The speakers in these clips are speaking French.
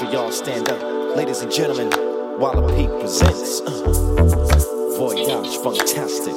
Montreal, stand up. Ladies and gentlemen, Wallopy presents uh, Voyage Fantastic.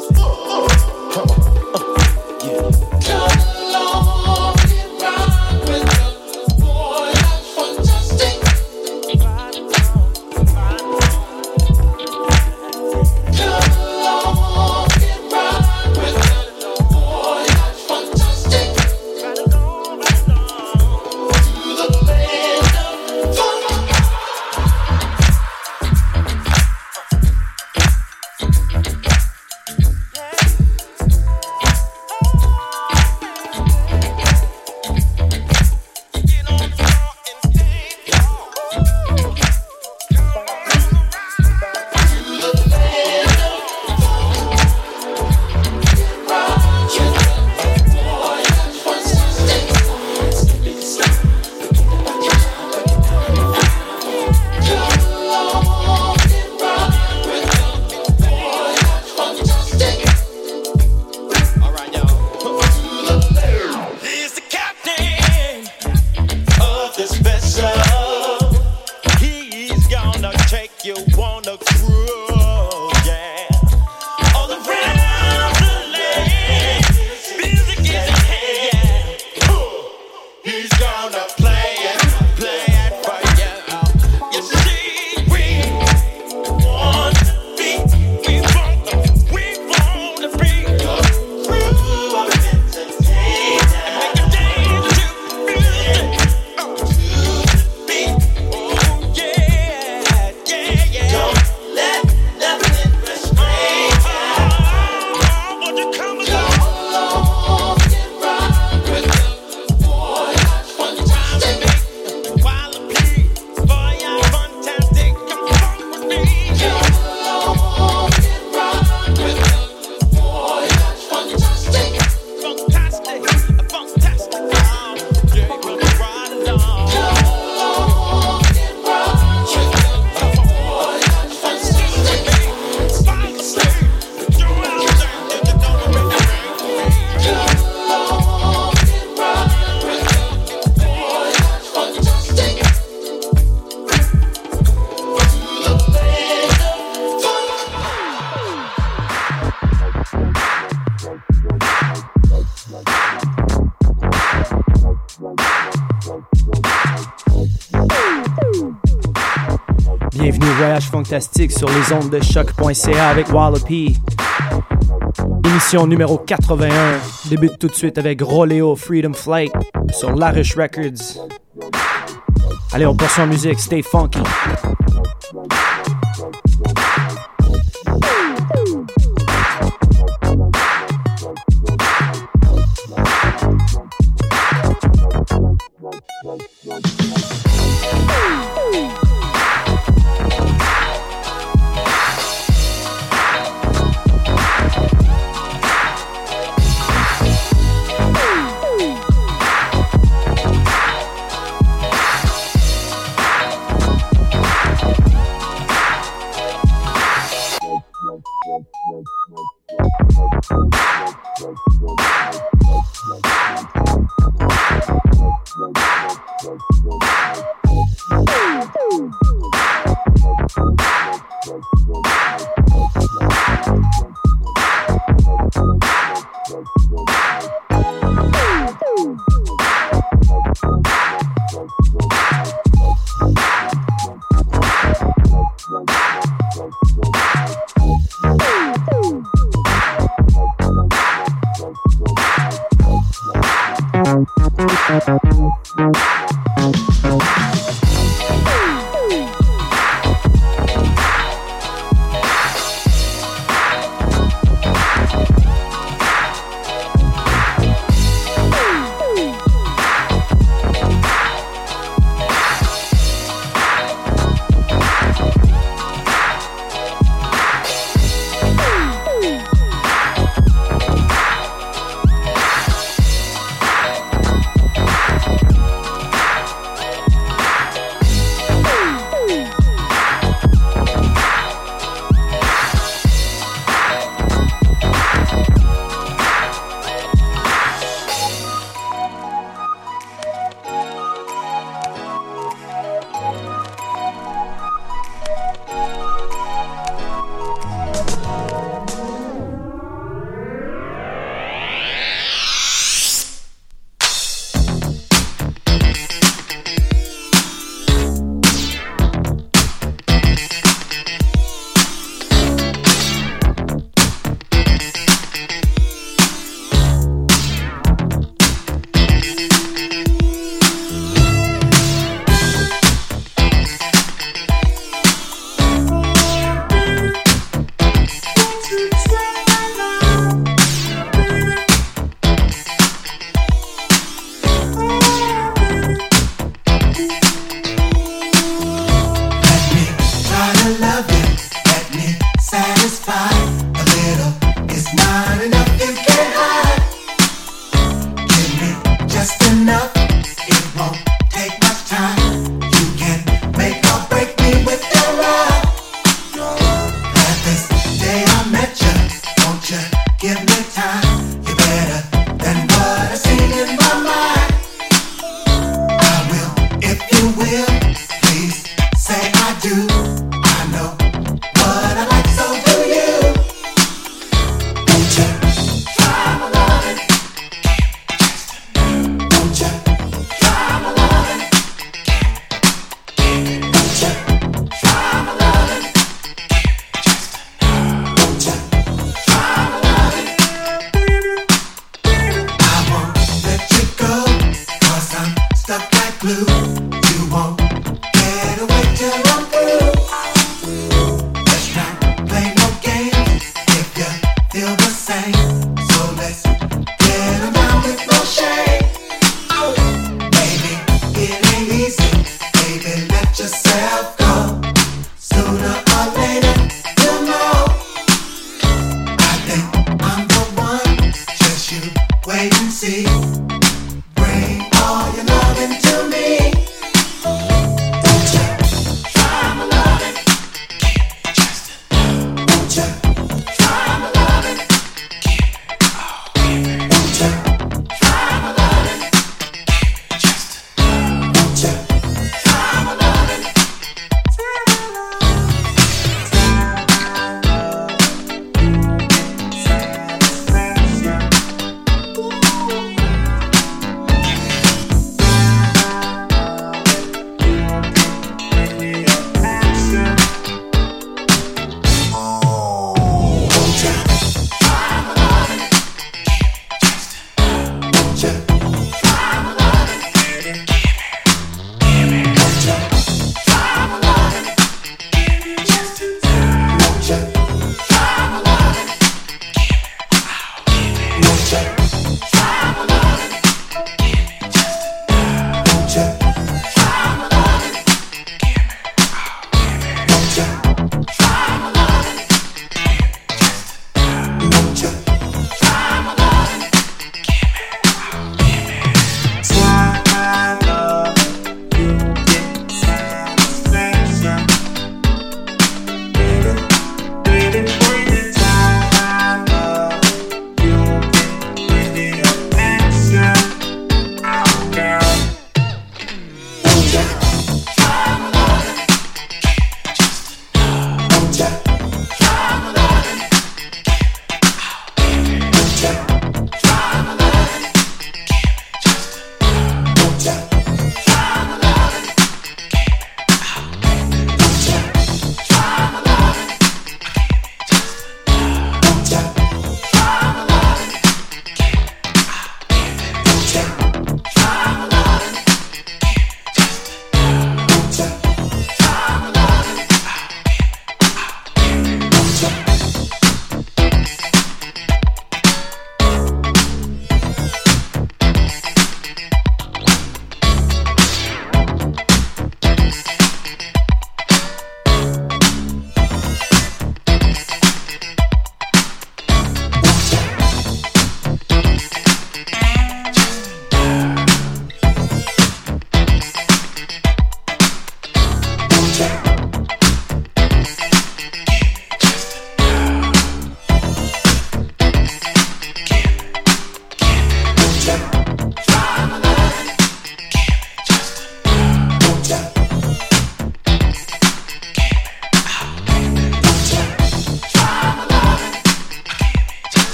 sur les ondes de choc.ca avec Wallopy. Émission numéro 81 débute tout de suite avec Roleo Freedom Flight sur Larish Records. Allez, on poursuit en musique, stay funky.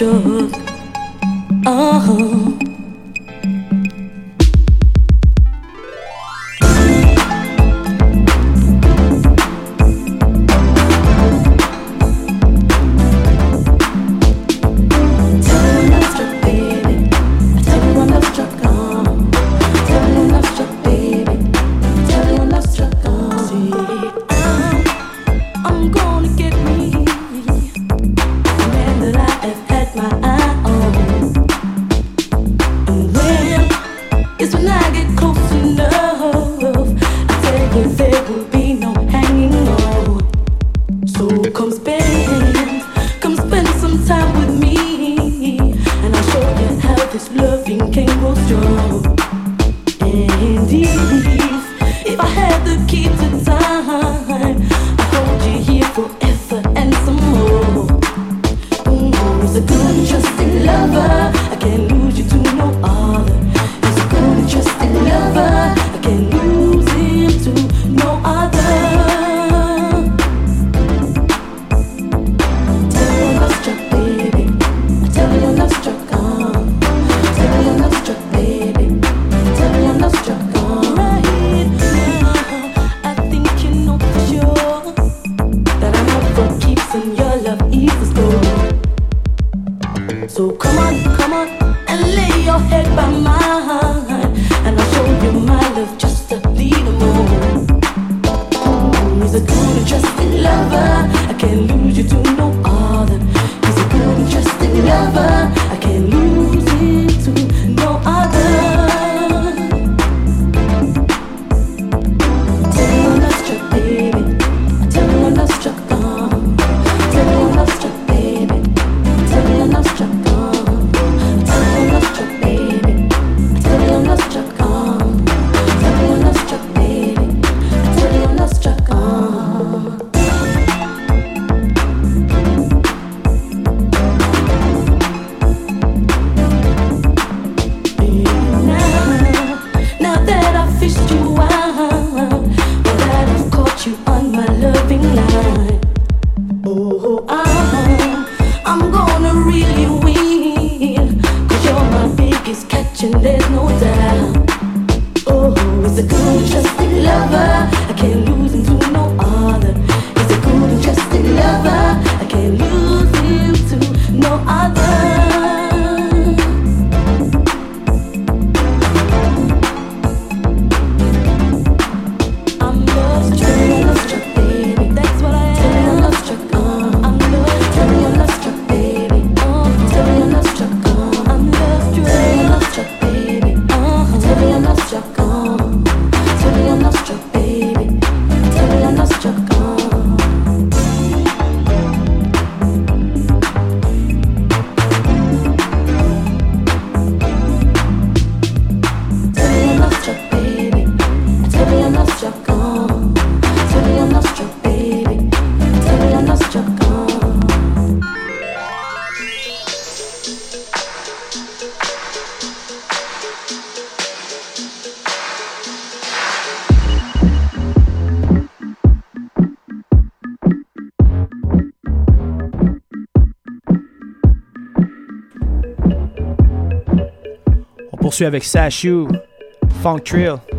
your poursuit avec Sashu, Funk Trill.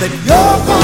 that you're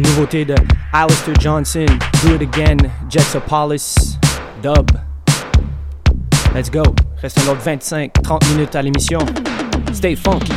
une nouveauté de Alistair Johnson, Do It Again, Jetsopolis, Dub. Let's go. Reste un autre 25-30 minutes à l'émission. Stay funky.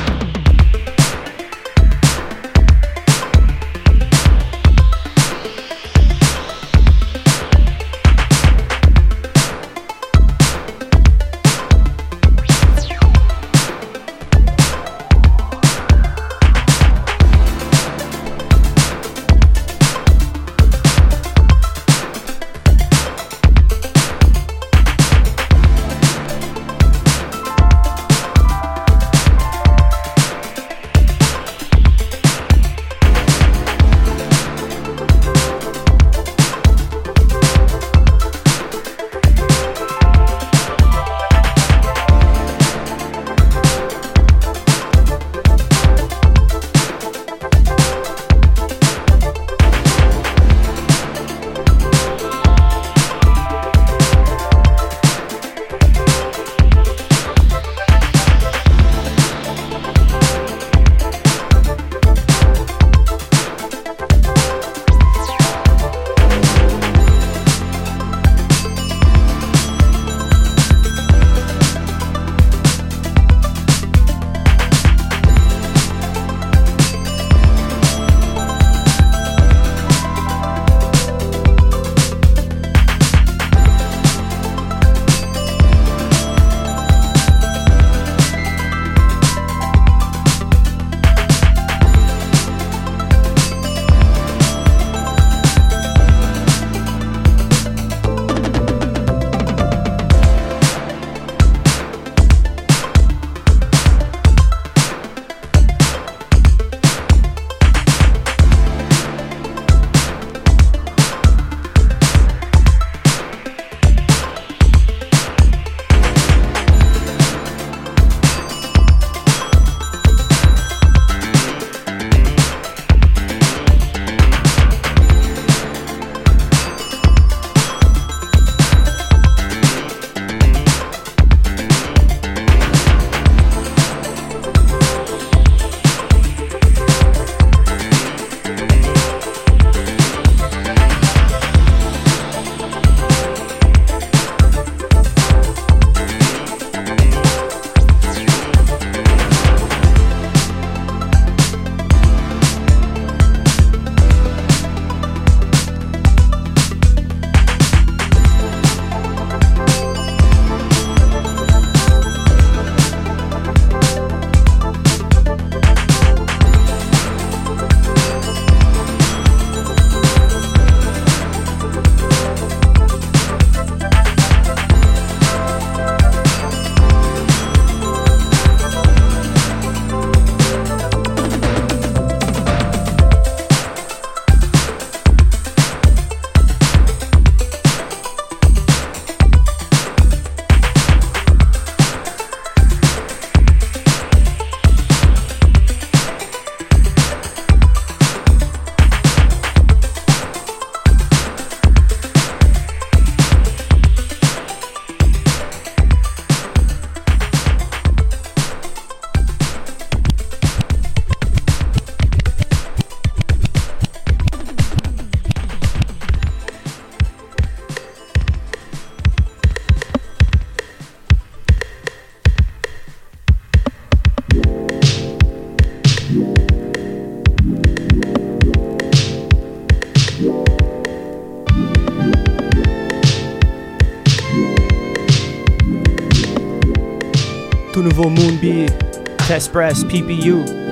Test Press, PPU.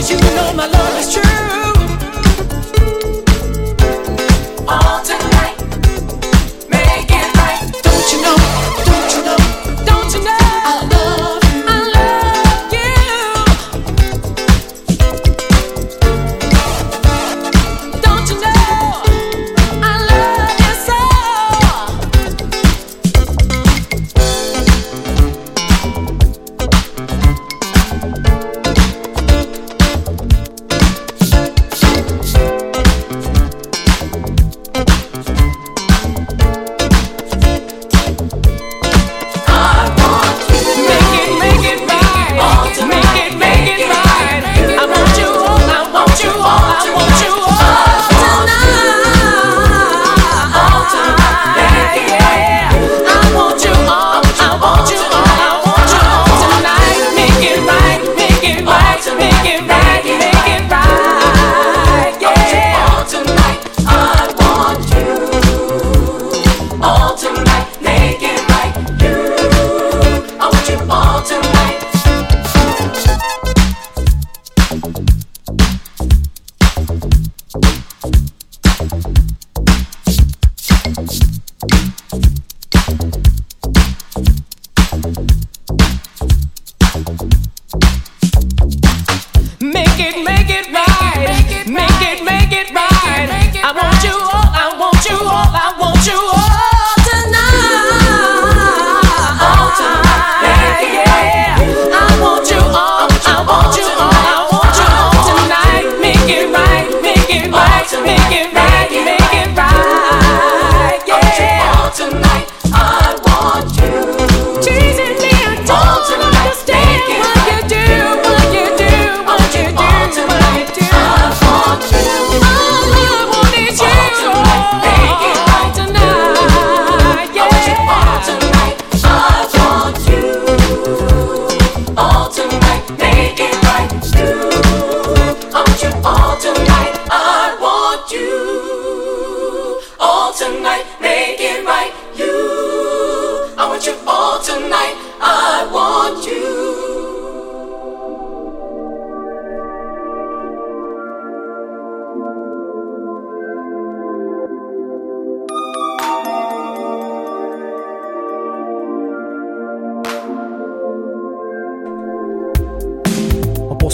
Cause you know my love is true.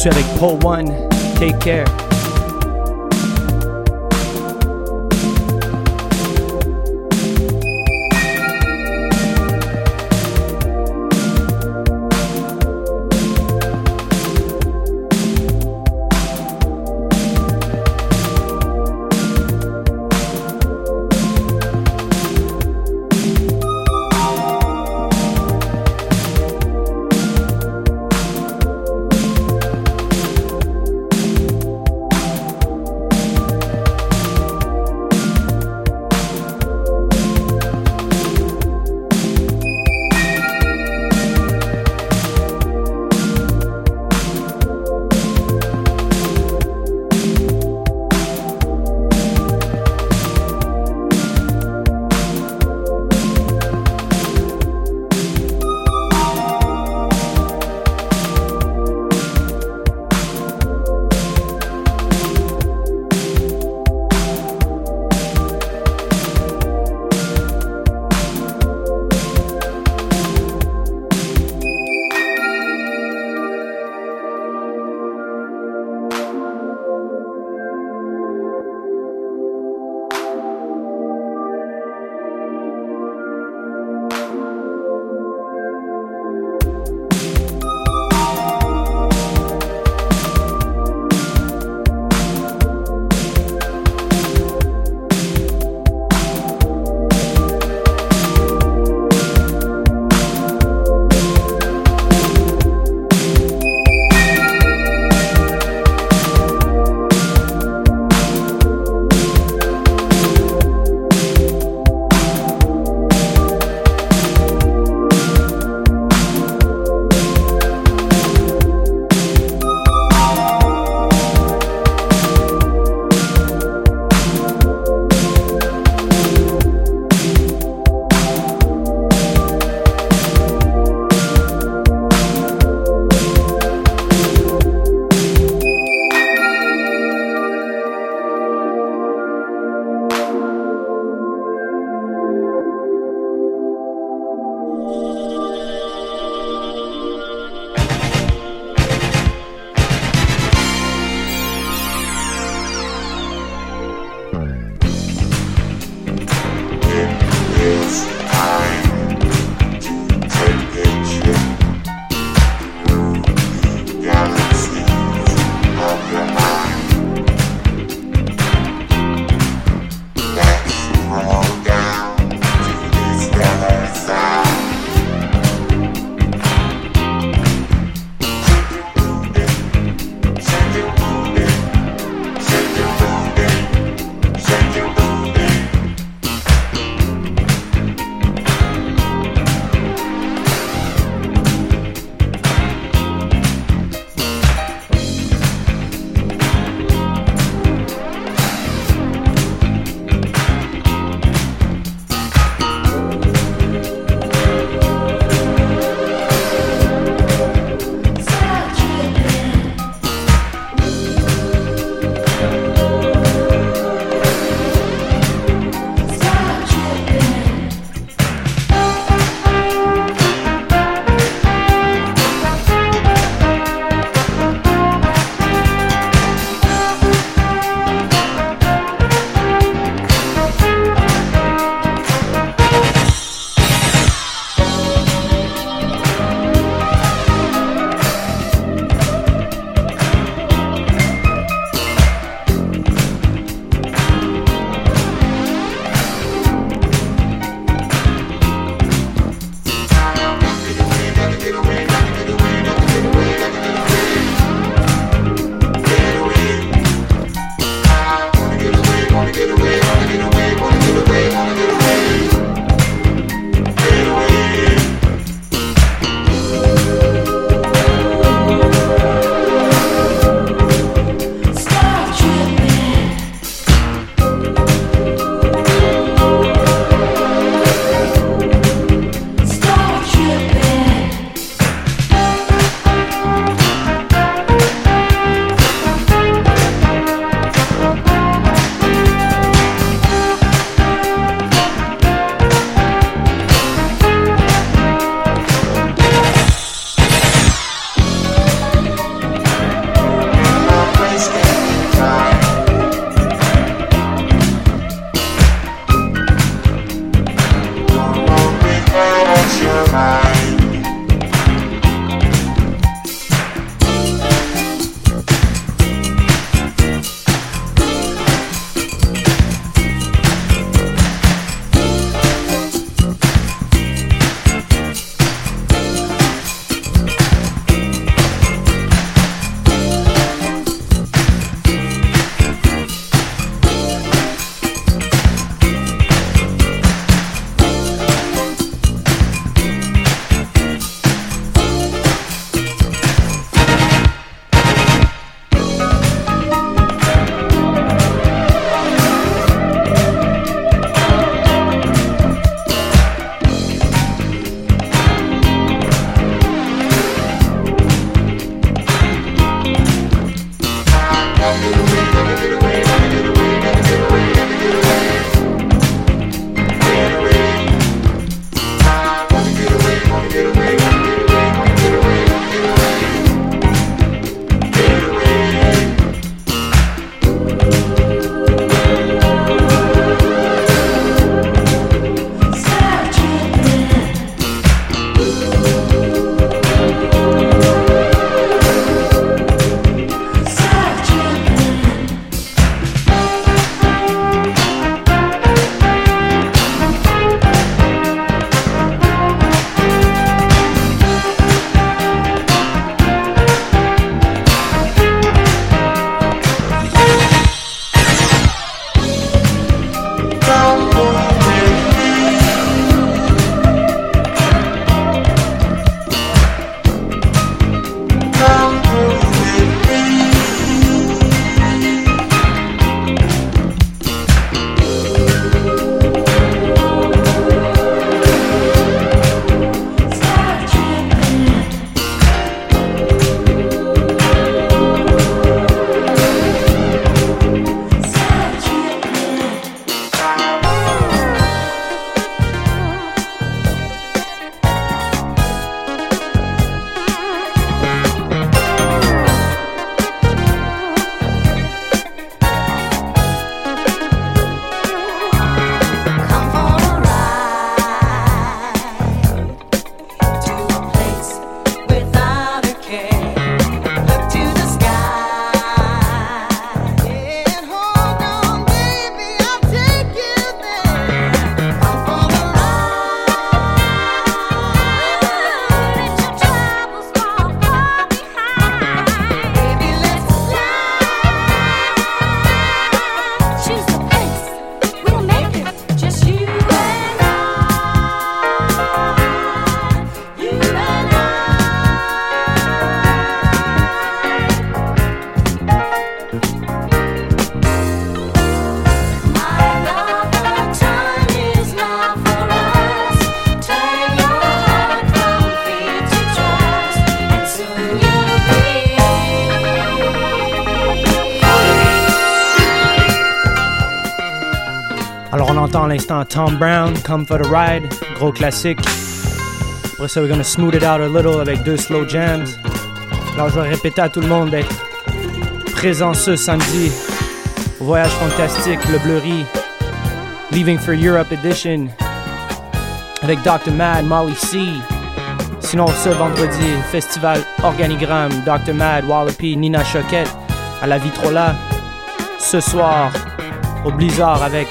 Energetic Pull One. Take care. Tom Brown, Come for the Ride, gros classique. Après ça, we're gonna smooth it out a little avec deux slow jams. Alors, je vais répéter à tout le monde d'être présent ce samedi Voyage Fantastique, le Blurry, Leaving for Europe Edition, avec Dr. Mad, Molly C. Sinon, ce vendredi, festival Organigramme, Dr. Mad, Wallopy, Nina Choquette, à la Vitrola. Ce soir, au Blizzard avec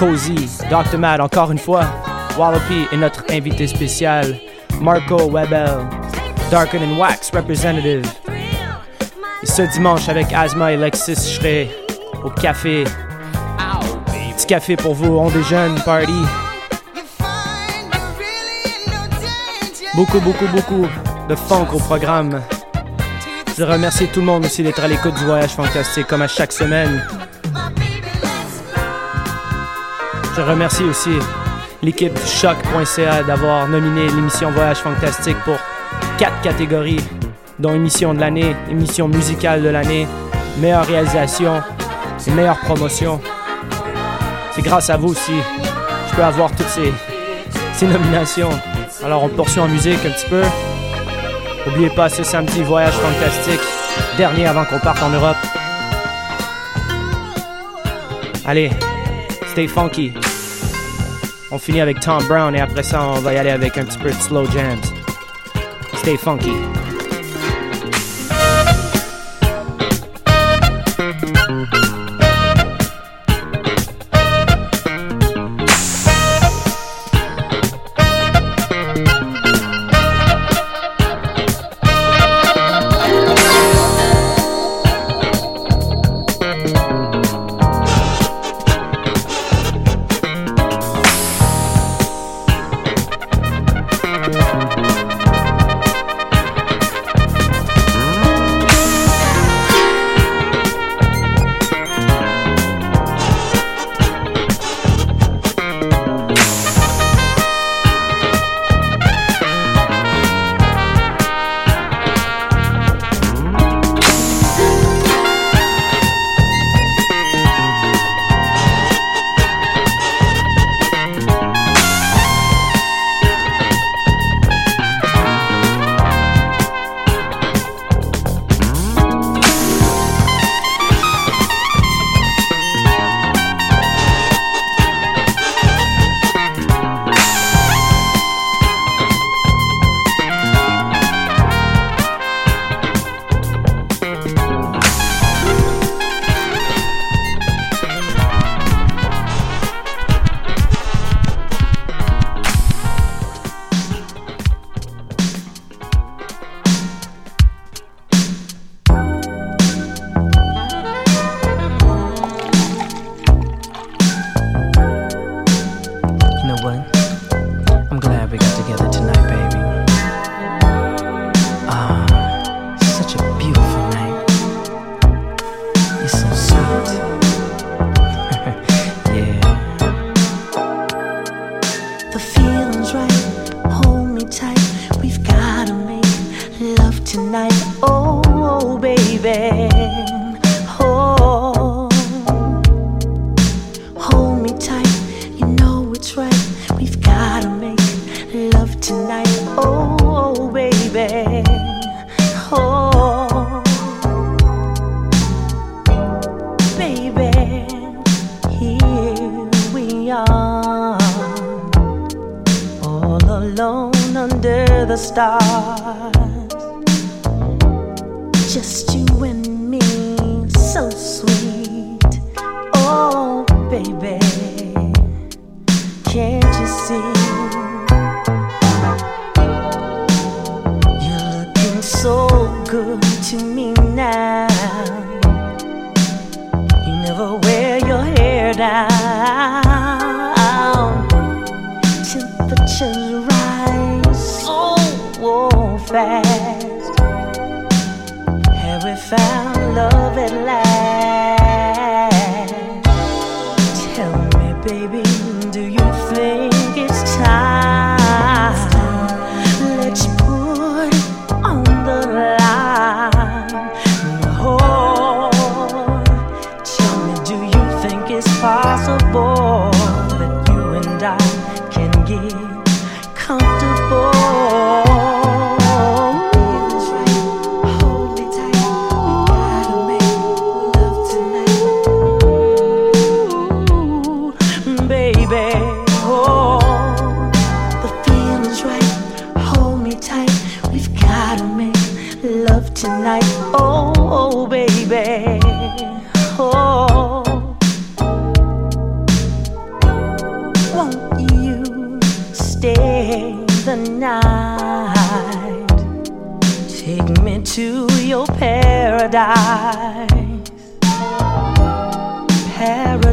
Cozy, Dr. Mad, encore une fois, Wallopy et notre invité spécial, Marco Webel, Darker Than Wax Representative. Et ce dimanche, avec Asma et Lexis, je serai au café. Petit café pour vous, on des jeunes, party. Beaucoup, beaucoup, beaucoup de funk au programme. Je remercie tout le monde aussi d'être à l'écoute du voyage fantastique comme à chaque semaine. Je remercie aussi l'équipe choc.ca d'avoir nominé l'émission Voyage Fantastique pour quatre catégories, dont émission de l'année, émission musicale de l'année, meilleure réalisation et meilleure promotion. C'est grâce à vous aussi je peux avoir toutes ces, ces nominations. Alors on poursuit en musique un petit peu. N'oubliez pas ce samedi Voyage Fantastique, dernier avant qu'on parte en Europe. Allez, stay funky. On finit avec Tom Brown et après ça, on va y aller avec un petit peu de slow jams. Stay funky.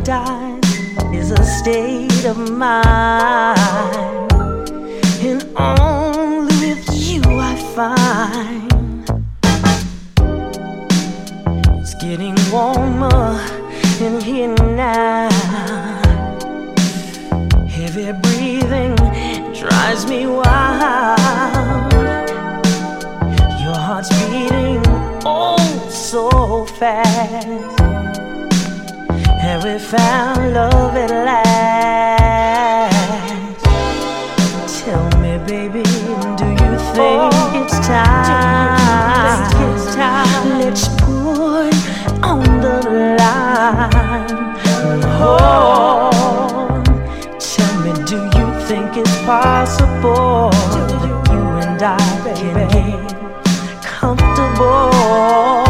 Paradise is a state of mind, and only with you I find it's getting warmer in here now. Heavy breathing drives me wild. Your heart's beating oh so fast. Have we found love at last? Tell me, baby, do you oh, think it's time? Let's put on the line. Oh, tell me, do you think it's possible that you and I can get comfortable?